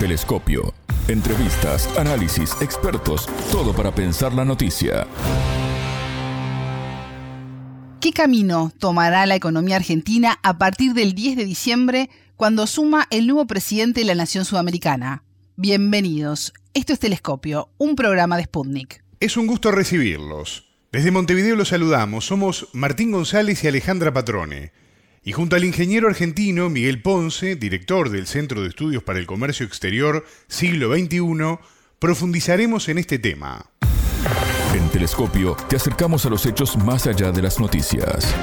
Telescopio. Entrevistas, análisis, expertos, todo para pensar la noticia. ¿Qué camino tomará la economía argentina a partir del 10 de diciembre cuando suma el nuevo presidente de la nación sudamericana? Bienvenidos. Esto es Telescopio, un programa de Sputnik. Es un gusto recibirlos. Desde Montevideo los saludamos. Somos Martín González y Alejandra Patrone. Y junto al ingeniero argentino Miguel Ponce, director del Centro de Estudios para el Comercio Exterior Siglo XXI, profundizaremos en este tema. En Telescopio te acercamos a los hechos más allá de las noticias.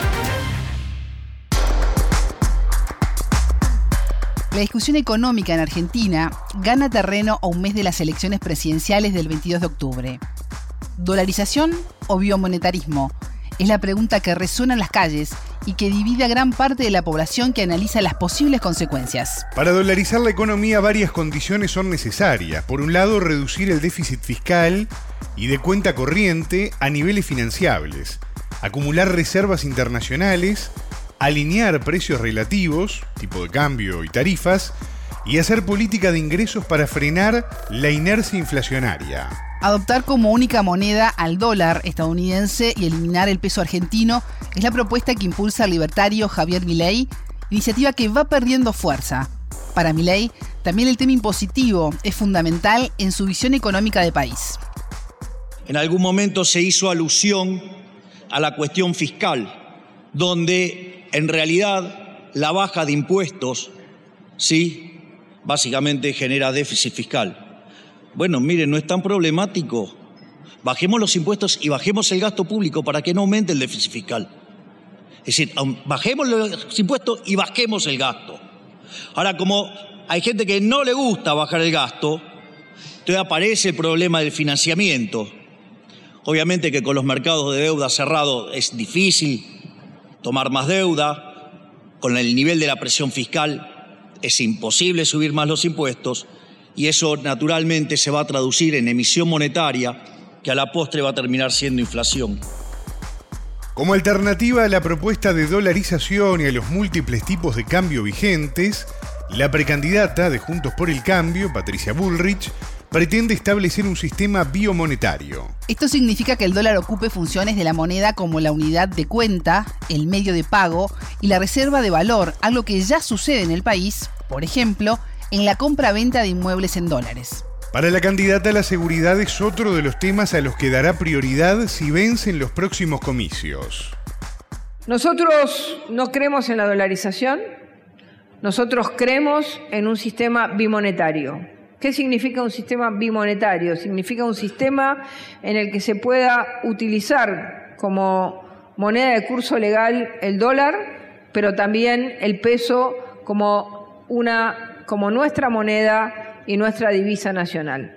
La discusión económica en Argentina gana terreno a un mes de las elecciones presidenciales del 22 de octubre. ¿Dolarización o biomonetarismo? Es la pregunta que resuena en las calles y que divide a gran parte de la población que analiza las posibles consecuencias. Para dolarizar la economía varias condiciones son necesarias. Por un lado, reducir el déficit fiscal y de cuenta corriente a niveles financiables, acumular reservas internacionales, alinear precios relativos, tipo de cambio y tarifas, y hacer política de ingresos para frenar la inercia inflacionaria. Adoptar como única moneda al dólar estadounidense y eliminar el peso argentino es la propuesta que impulsa el libertario Javier Milei, iniciativa que va perdiendo fuerza. Para Milei, también el tema impositivo es fundamental en su visión económica de país. En algún momento se hizo alusión a la cuestión fiscal, donde en realidad la baja de impuestos, sí, básicamente genera déficit fiscal. Bueno, miren, no es tan problemático. Bajemos los impuestos y bajemos el gasto público para que no aumente el déficit fiscal. Es decir, bajemos los impuestos y bajemos el gasto. Ahora, como hay gente que no le gusta bajar el gasto, entonces aparece el problema del financiamiento. Obviamente que con los mercados de deuda cerrados es difícil tomar más deuda, con el nivel de la presión fiscal es imposible subir más los impuestos, y eso naturalmente se va a traducir en emisión monetaria que a la postre va a terminar siendo inflación. Como alternativa a la propuesta de dolarización y a los múltiples tipos de cambio vigentes, la precandidata de Juntos por el Cambio, Patricia Bullrich, pretende establecer un sistema biomonetario. Esto significa que el dólar ocupe funciones de la moneda como la unidad de cuenta, el medio de pago y la reserva de valor, algo que ya sucede en el país, por ejemplo, en la compra-venta de inmuebles en dólares. Para la candidata la seguridad es otro de los temas a los que dará prioridad si vencen los próximos comicios. Nosotros no creemos en la dolarización, nosotros creemos en un sistema bimonetario. ¿Qué significa un sistema bimonetario? Significa un sistema en el que se pueda utilizar como moneda de curso legal el dólar, pero también el peso como una como nuestra moneda y nuestra divisa nacional.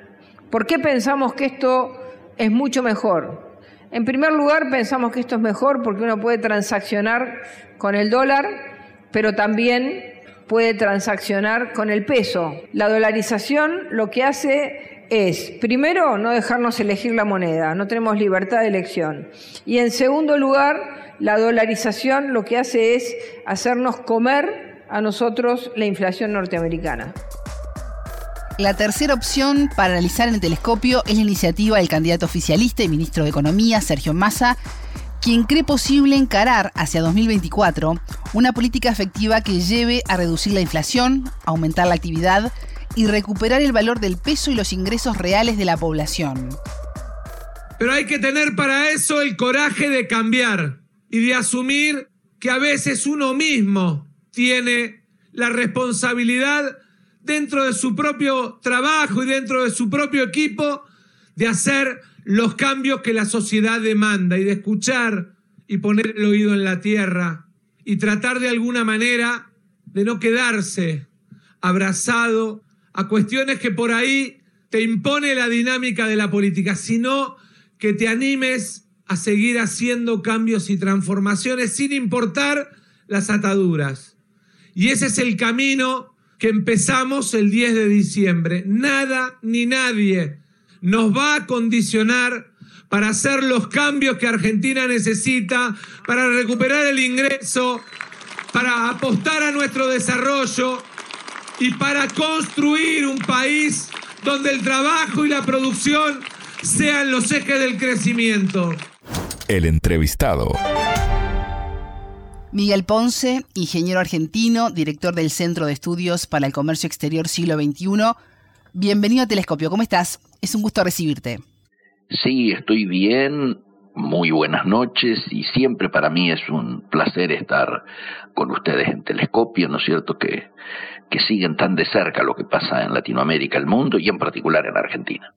¿Por qué pensamos que esto es mucho mejor? En primer lugar, pensamos que esto es mejor porque uno puede transaccionar con el dólar, pero también puede transaccionar con el peso. La dolarización lo que hace es, primero, no dejarnos elegir la moneda, no tenemos libertad de elección. Y en segundo lugar, la dolarización lo que hace es hacernos comer a nosotros la inflación norteamericana. La tercera opción para analizar en el telescopio es la iniciativa del candidato oficialista y ministro de Economía, Sergio Massa, quien cree posible encarar hacia 2024 una política efectiva que lleve a reducir la inflación, aumentar la actividad y recuperar el valor del peso y los ingresos reales de la población. Pero hay que tener para eso el coraje de cambiar y de asumir que a veces uno mismo tiene la responsabilidad dentro de su propio trabajo y dentro de su propio equipo de hacer los cambios que la sociedad demanda y de escuchar y poner el oído en la tierra y tratar de alguna manera de no quedarse abrazado a cuestiones que por ahí te impone la dinámica de la política, sino que te animes a seguir haciendo cambios y transformaciones sin importar las ataduras. Y ese es el camino que empezamos el 10 de diciembre. Nada ni nadie nos va a condicionar para hacer los cambios que Argentina necesita, para recuperar el ingreso, para apostar a nuestro desarrollo, y para construir un país donde el trabajo y la producción sean los ejes del crecimiento. El entrevistado. Miguel Ponce, ingeniero argentino, director del Centro de Estudios para el Comercio Exterior Siglo XXI. Bienvenido a Telescopio, ¿cómo estás? Es un gusto recibirte. Sí, estoy bien. Muy buenas noches y siempre para mí es un placer estar con ustedes en Telescopio, ¿no es cierto? Que, que siguen tan de cerca lo que pasa en Latinoamérica, el mundo y en particular en Argentina.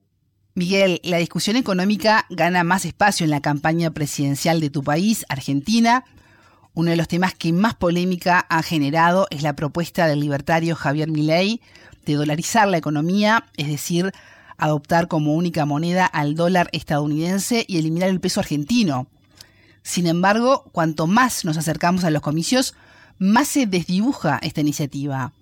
Miguel, la discusión económica gana más espacio en la campaña presidencial de tu país, Argentina. Uno de los temas que más polémica ha generado es la propuesta del libertario Javier Milei de dolarizar la economía, es decir, adoptar como única moneda al dólar estadounidense y eliminar el peso argentino. Sin embargo, cuanto más nos acercamos a los comicios, más se desdibuja esta iniciativa.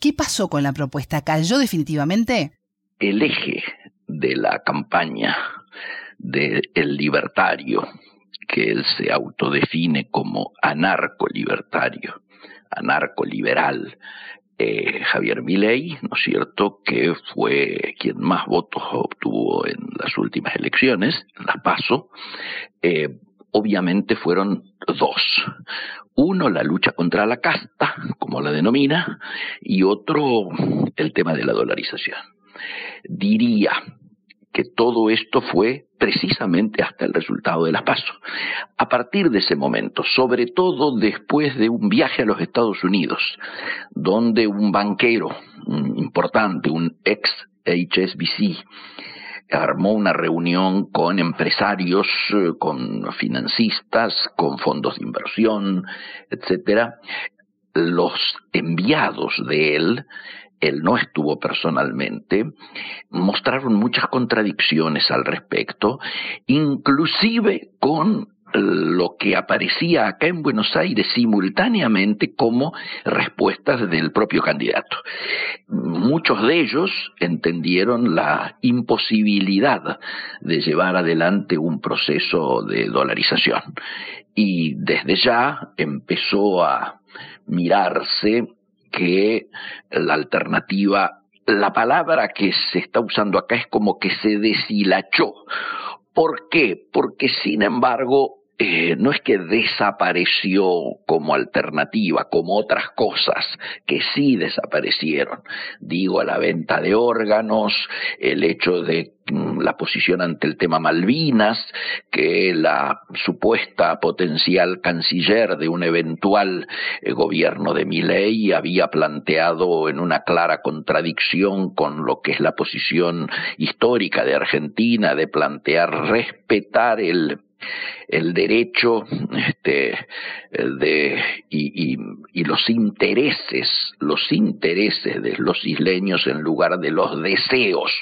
¿Qué pasó con la propuesta? ¿Cayó definitivamente? El eje de la campaña del libertario que él se autodefine como anarco-libertario, anarco-liberal, eh, Javier Milei, ¿no es cierto?, que fue quien más votos obtuvo en las últimas elecciones, las PASO, eh, obviamente fueron dos. Uno, la lucha contra la casta, como la denomina, y otro, el tema de la dolarización. Diría que todo esto fue precisamente hasta el resultado de las PASO. A partir de ese momento, sobre todo después de un viaje a los Estados Unidos, donde un banquero importante, un ex HSBC, armó una reunión con empresarios, eh, con financistas, con fondos de inversión, etcétera. Los enviados de él él no estuvo personalmente, mostraron muchas contradicciones al respecto, inclusive con lo que aparecía acá en Buenos Aires simultáneamente como respuestas del propio candidato. Muchos de ellos entendieron la imposibilidad de llevar adelante un proceso de dolarización y desde ya empezó a mirarse que la alternativa, la palabra que se está usando acá es como que se deshilachó. ¿Por qué? Porque sin embargo eh, no es que desapareció como alternativa, como otras cosas que sí desaparecieron. Digo, la venta de órganos, el hecho de mm, la posición ante el tema Malvinas, que la supuesta potencial canciller de un eventual eh, gobierno de Milei había planteado en una clara contradicción con lo que es la posición histórica de Argentina de plantear respetar el el derecho este, de, y, y, los intereses, los intereses de los isleños en lugar de los deseos.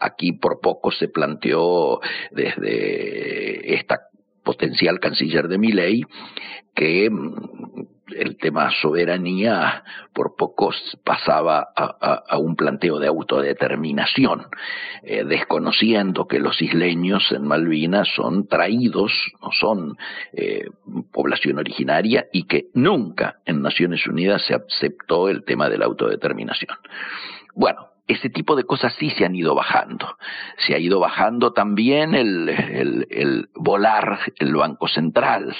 Aquí por poco se planteó desde esta potencial canciller de Miley que el tema soberanía por pocos pasaba a, un planteo de autodeterminación, eh, desconociendo que los isleños en Malvinas son traídos, no son eh, población originaria y que nunca en Naciones Unidas se aceptó el tema de la autodeterminación. Bueno, ese tipo de cosas sí se han ido bajando. Se ha ido bajando también el, volar el Banco Central.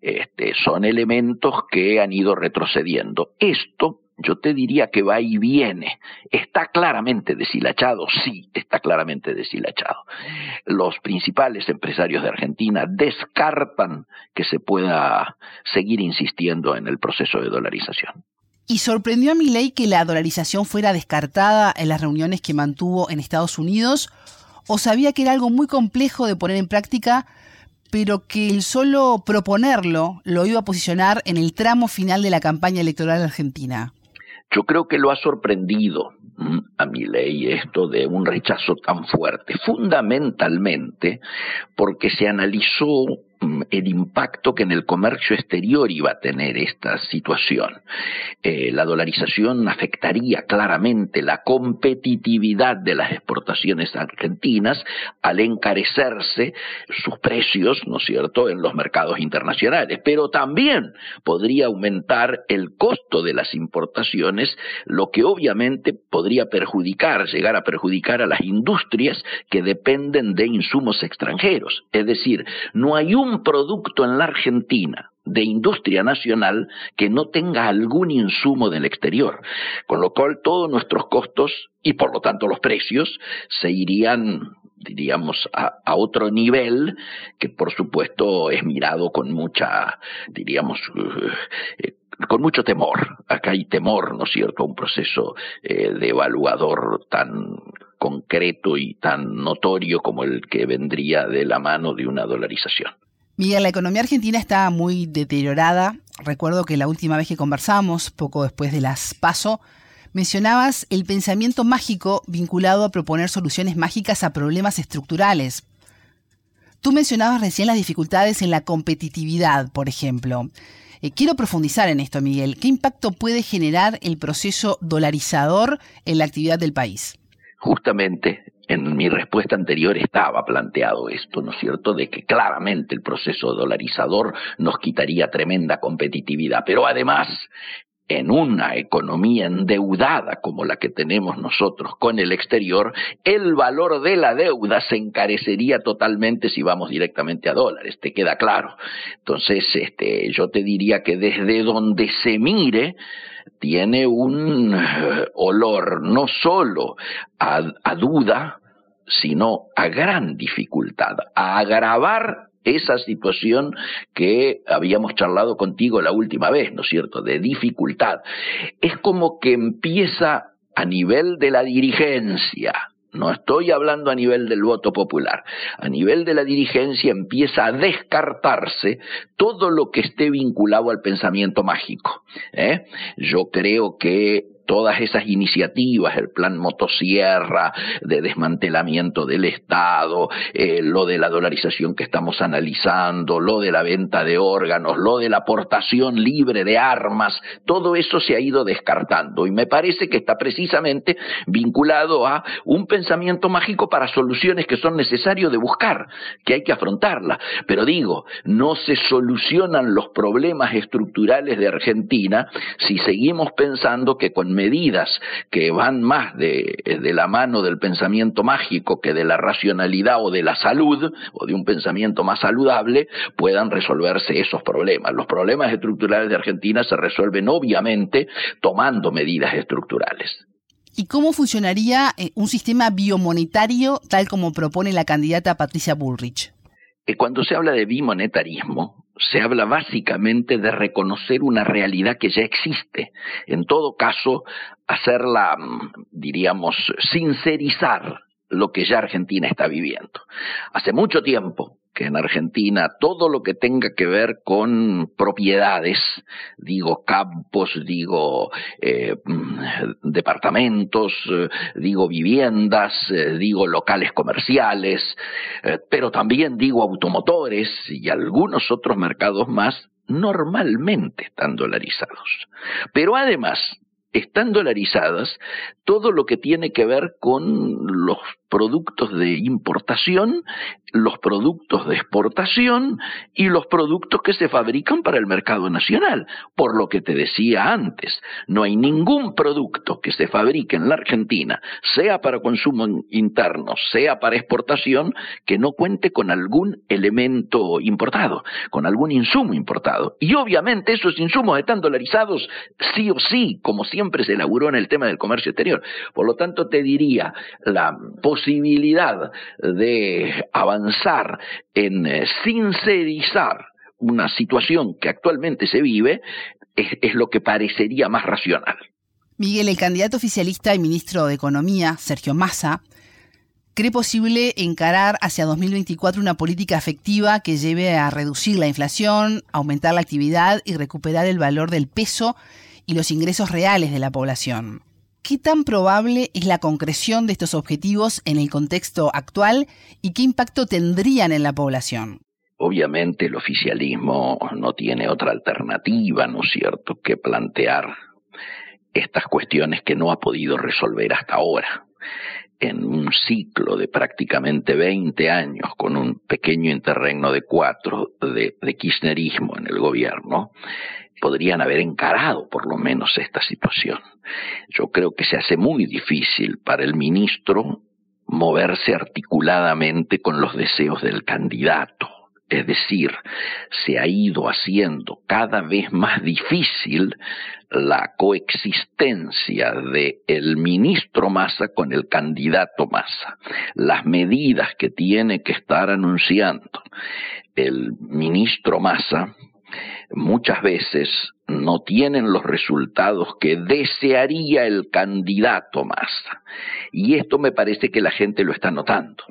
Este, son elementos que han ido retrocediendo. Esto yo te diría que va y viene. ¿Está claramente deshilachado? Sí, está claramente deshilachado. Los principales empresarios de Argentina descartan que se pueda seguir insistiendo en el proceso de dolarización. ¿Y sorprendió a ley que la dolarización fuera descartada en las reuniones que mantuvo en Estados Unidos? ¿O sabía que era algo muy complejo de poner en práctica, pero que el solo proponerlo lo iba a posicionar en el tramo final de la campaña electoral argentina? Yo creo que lo ha sorprendido mm, a mi ley esto de un rechazo tan fuerte, fundamentalmente porque se analizó el impacto que en el comercio exterior iba a tener esta situación. Eh, la dolarización afectaría claramente la competitividad de las exportaciones argentinas al encarecerse sus precios, ¿no es cierto?, en los mercados internacionales, pero también podría aumentar el costo de las importaciones, lo que obviamente podría perjudicar, llegar a perjudicar a las industrias que dependen de insumos extranjeros. Es decir, no hay un un producto en la Argentina de industria nacional que no tenga algún insumo del exterior, con lo cual todos nuestros costos y por lo tanto los precios se irían diríamos, a, otro nivel que por supuesto es mirado con mucha, diríamos, eh, con mucho temor. Acá hay temor, ¿no es cierto?, un proceso eh, de evaluador tan concreto y tan notorio como el que vendría de la mano de una dolarización. Miguel, la economía argentina está muy deteriorada. Recuerdo que la última vez que conversamos, poco después de las PASO, mencionabas el pensamiento mágico vinculado a proponer soluciones mágicas a problemas estructurales. Tú mencionabas recién las dificultades en la competitividad, por ejemplo. Eh, quiero profundizar en esto, Miguel. ¿Qué impacto puede generar el proceso dolarizador en la actividad del país? Justamente en mi respuesta anterior estaba planteado esto, ¿no es cierto?, de que claramente el proceso dolarizador nos quitaría tremenda competitividad, pero además en una economía endeudada como la que tenemos nosotros con el exterior, el valor de la deuda se encarecería totalmente si vamos directamente a dólares, te queda claro. Entonces, este, yo te diría que desde donde se mire, tiene un eh, olor no solo a, a duda, sino a gran dificultad, a agravar esa situación que habíamos charlado contigo la última vez, ¿no es cierto?, de dificultad. Es como que empieza a nivel de la dirigencia, no estoy hablando a nivel del voto popular. A nivel de la dirigencia empieza a descartarse todo lo que esté vinculado al pensamiento mágico. ¿eh? Yo creo que todas esas iniciativas, el plan motosierra de desmantelamiento del Estado, eh, lo de la dolarización que estamos analizando, lo de la venta de órganos, lo de la aportación libre de armas, todo eso se ha ido descartando y me parece que está precisamente vinculado a un pensamiento mágico para soluciones que son necesarios de buscar, que hay que afrontarlas. Pero digo, no se solucionan los problemas estructurales de Argentina si seguimos pensando que con medidas que van más de, de la mano del pensamiento mágico que de la racionalidad o de la salud, o de un pensamiento más saludable, puedan resolverse esos problemas. Los problemas estructurales de Argentina se resuelven obviamente tomando medidas estructurales. ¿Y cómo funcionaría eh, un sistema biomonetario tal como propone la candidata Patricia Bullrich? Eh, cuando se habla de bimonetarismo, se habla básicamente de reconocer una realidad que ya existe. En todo caso, hacerla, mm, diríamos, sincerizar lo que ya Argentina está viviendo. Hace mucho tiempo que en Argentina todo lo que tenga que ver con propiedades, digo campos, digo eh, mm, departamentos, eh, digo viviendas, eh, digo locales comerciales, pero también digo automotores y algunos otros mercados más, normalmente están dolarizados. Pero además, están dolarizadas todo lo que tiene que ver con los productos de importación, los productos de exportación y los productos que se fabrican para el mercado nacional. Por lo que te decía antes, no hay ningún producto que se fabrique en la Argentina, sea para consumo interno, sea para exportación, que no cuente con algún elemento importado, con algún insumo importado. Y obviamente esos insumos están dolarizados sí o sí, como siempre se elaboró en el tema del comercio exterior. Por lo tanto, te diría, la posibilidad de avanzar en eh, sincerizar una situación que actualmente se vive es, lo que parecería más racional. Miguel, el candidato oficialista y ministro de Economía, Sergio Massa, cree posible encarar hacia 2024 una política efectiva que lleve a reducir la inflación, aumentar la actividad y recuperar el valor del peso y los ingresos reales de la población. ¿Qué tan probable es la concreción de estos objetivos en el contexto actual y qué impacto tendrían en la población? obviamente el oficialismo no tiene otra alternativa, ¿no es cierto?, que plantear estas cuestiones que no ha podido resolver hasta ahora en un ciclo de prácticamente 20 años con un pequeño interregno de cuatro de, de, kirchnerismo en el gobierno, podrían haber encarado por lo menos esta situación. Yo creo que se hace muy difícil para el ministro moverse articuladamente con los deseos del candidato. Es decir, se ha ido haciendo cada vez más difícil la coexistencia de el ministro Massa con el candidato Massa. Las medidas que tiene que estar anunciando el ministro Massa muchas veces no tienen los resultados que desearía el candidato Massa. Y esto me parece que la gente lo está notando.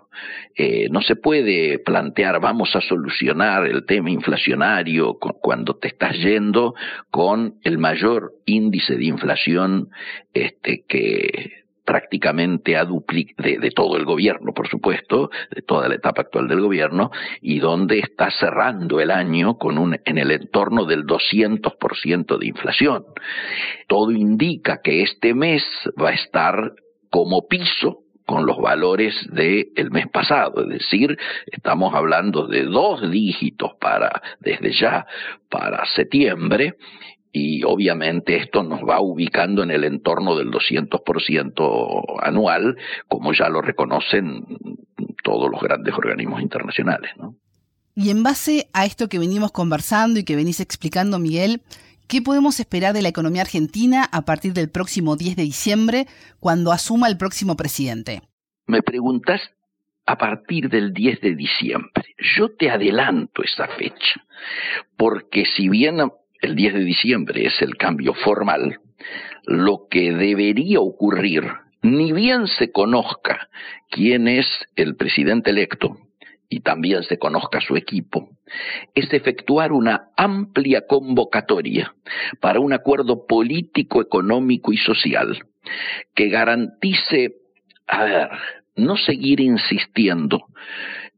Eh, no se puede plantear vamos a solucionar el tema inflacionario cuando te estás yendo con el mayor índice de inflación este, que prácticamente a de, de, todo el gobierno, por supuesto, de toda la etapa actual del gobierno, y donde está cerrando el año con un, en el entorno del 200% de inflación. Todo indica que este mes va a estar como piso con los valores del mes pasado, es decir, estamos hablando de dos dígitos para desde ya para septiembre y obviamente esto nos va ubicando en el entorno del 200% anual, como ya lo reconocen todos los grandes organismos internacionales. ¿no? Y en base a esto que venimos conversando y que venís explicando, Miguel, ¿qué podemos esperar de la economía argentina a partir del próximo 10 de diciembre, cuando asuma el próximo presidente? Me preguntas a partir del 10 de diciembre. Yo te adelanto esa fecha, porque si bien el 10 de diciembre es el cambio formal, lo que debería ocurrir, ni bien se conozca quién es el presidente electo, y también se conozca su equipo, es efectuar una amplia convocatoria para un acuerdo político, económico y social que garantice, a ver, no seguir insistiendo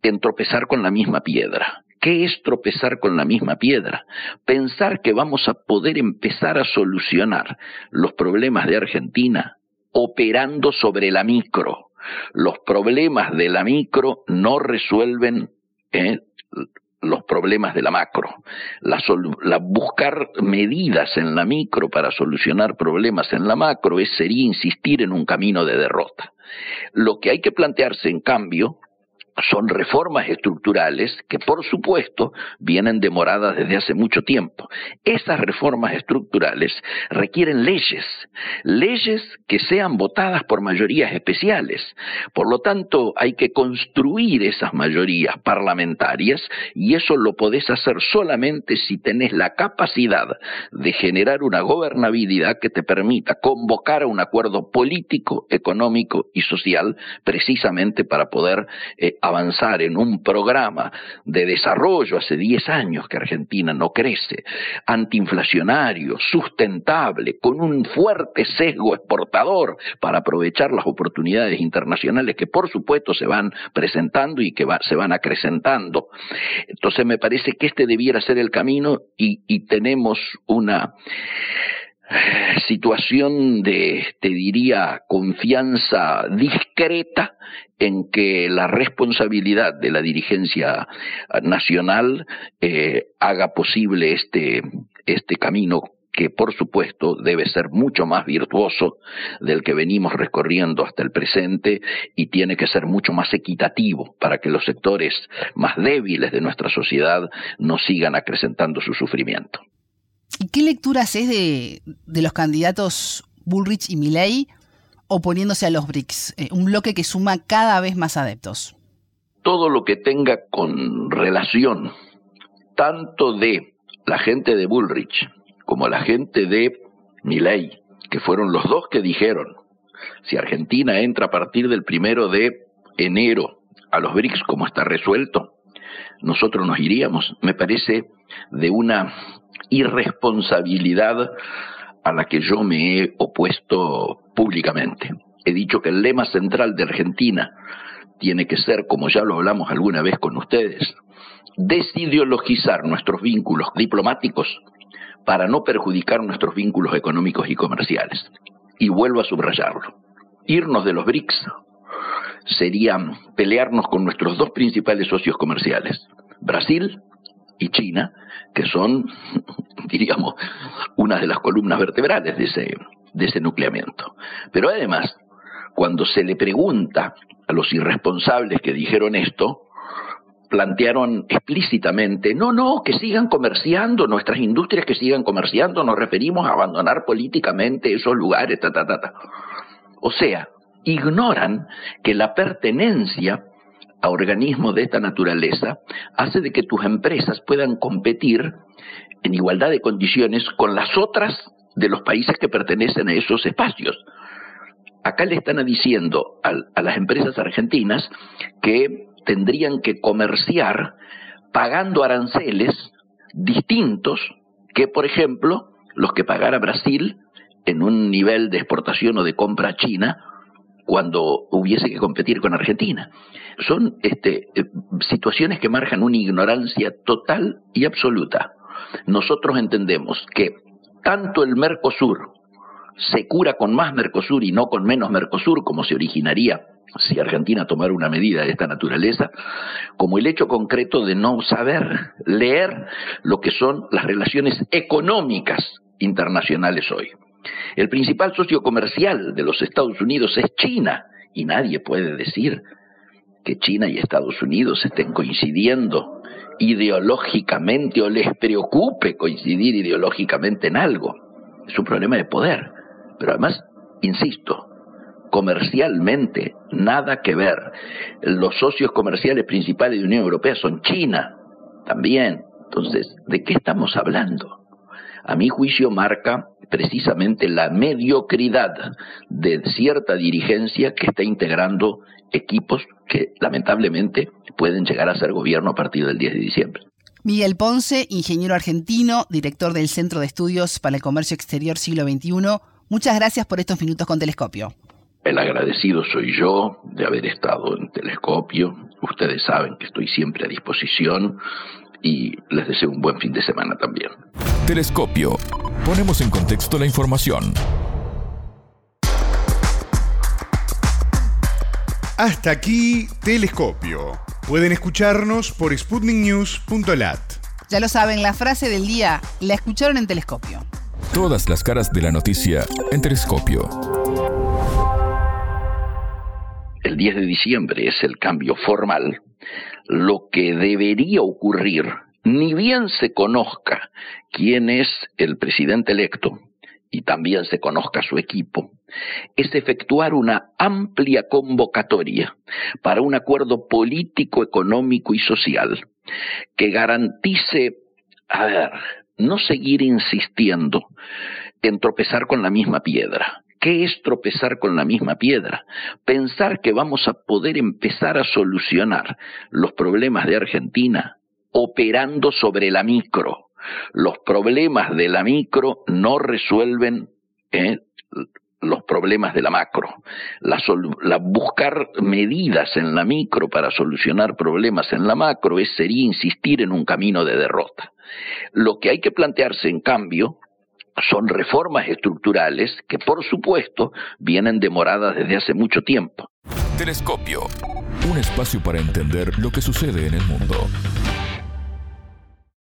en tropezar con la misma piedra, ¿Qué es tropezar con la misma piedra? Pensar que vamos a poder empezar a solucionar los problemas de Argentina operando sobre la micro. Los problemas de la micro no resuelven ¿eh? los problemas de la macro. La, buscar medidas en la micro para solucionar problemas en la macro es, sería insistir en un camino de derrota. Lo que hay que plantearse, en cambio, son reformas estructurales que, por supuesto, vienen demoradas desde hace mucho tiempo. Esas reformas estructurales requieren leyes, leyes que sean votadas por mayorías especiales. Por lo tanto, hay que construir esas mayorías parlamentarias y eso lo podés hacer solamente si tenés la capacidad de generar una gobernabilidad que te permita convocar a un acuerdo político, económico y social precisamente para poder eh, avanzar en un programa de desarrollo hace 10 años que Argentina no crece, antiinflacionario, sustentable, con un fuerte sesgo exportador para aprovechar las oportunidades internacionales que por supuesto se van presentando y que se van acrecentando. Entonces me parece que este debiera ser el camino y tenemos una situación de, te diría, confianza discreta en que la responsabilidad de la dirigencia nacional eh, haga posible este, este camino que por supuesto debe ser mucho más virtuoso del que venimos recorriendo hasta el presente y tiene que ser mucho más equitativo para que los sectores más débiles de nuestra sociedad no sigan acrecentando su sufrimiento. ¿Y qué lectura haces de, los candidatos Bullrich y Milley oponiéndose a los BRICS? Eh, un bloque que suma cada vez más adeptos. Todo lo que tenga con relación tanto de la gente de Bullrich como la gente de Milley, que fueron los dos que dijeron, si Argentina entra a partir del primero de enero a los BRICS como está resuelto, nosotros nos iríamos, me parece de una irresponsabilidad a la que yo me he opuesto públicamente. He dicho que el lema central de Argentina tiene que ser, como ya lo hablamos alguna vez con ustedes, desideologizar nuestros vínculos diplomáticos para no perjudicar nuestros vínculos económicos y comerciales. Y vuelvo a subrayarlo. Irnos de los BRICS sería pelearnos con nuestros dos principales socios comerciales, Brasil y China, que son, diríamos, una de las columnas vertebrales de ese, de ese nucleamiento. Pero además, cuando se le pregunta a los irresponsables que dijeron esto, plantearon explícitamente, no, no, que sigan comerciando, nuestras industrias que sigan comerciando, nos referimos a abandonar políticamente esos lugares, ta, ta, ta, ta. O sea, ignoran que la pertenencia a organismos de esta naturaleza hace de que tus empresas puedan competir en igualdad de condiciones con las otras de los países que pertenecen a esos espacios. Acá le están diciendo a, a las empresas argentinas que tendrían que comerciar pagando aranceles distintos que, por ejemplo, los que pagara Brasil en un nivel de exportación o de compra a China cuando hubiese que competir con Argentina. Son este, eh, situaciones que marcan una ignorancia total y absoluta. Nosotros entendemos que tanto el Mercosur se cura con más Mercosur y no con menos Mercosur, como se originaría si Argentina tomara una medida de esta naturaleza, como el hecho concreto de no saber leer lo que son las relaciones económicas internacionales hoy. El principal socio comercial de los Estados Unidos es China y nadie puede decir que China y Estados Unidos estén coincidiendo ideológicamente o les preocupe coincidir ideológicamente en algo. Es un problema de poder. Pero además, insisto, comercialmente nada que ver. Los socios comerciales principales de la Unión Europea son China también. Entonces, ¿de qué estamos hablando? A mi juicio marca precisamente la mediocridad de cierta dirigencia que está integrando equipos que lamentablemente pueden llegar a ser gobierno a partir del 10 de diciembre. Miguel Ponce, ingeniero argentino, director del Centro de Estudios para el Comercio Exterior Siglo XXI, muchas gracias por estos minutos con Telescopio. El agradecido soy yo de haber estado en Telescopio. Ustedes saben que estoy siempre a disposición y les deseo un buen fin de semana también. Telescopio. Ponemos en contexto la información. Hasta aquí Telescopio. Pueden escucharnos por sputniknews.lat. Ya lo saben, la frase del día la escucharon en Telescopio. Todas las caras de la noticia en Telescopio. El 10 de diciembre es el cambio formal lo que debería ocurrir, ni bien se conozca quién es el presidente electo y también se conozca su equipo, es efectuar una amplia convocatoria para un acuerdo político, económico y social que garantice, a ver, no seguir insistiendo en tropezar con la misma piedra, ¿Qué es tropezar con la misma piedra? Pensar que vamos a poder empezar a solucionar los problemas de Argentina operando sobre la micro. Los problemas de la micro no resuelven ¿eh? los problemas de la macro. La, buscar medidas en la micro para solucionar problemas en la macro es, sería insistir en un camino de derrota. Lo que hay que plantearse, en cambio, son reformas estructurales que, por supuesto, vienen demoradas desde hace mucho tiempo. Telescopio. Un espacio para entender lo que sucede en el mundo.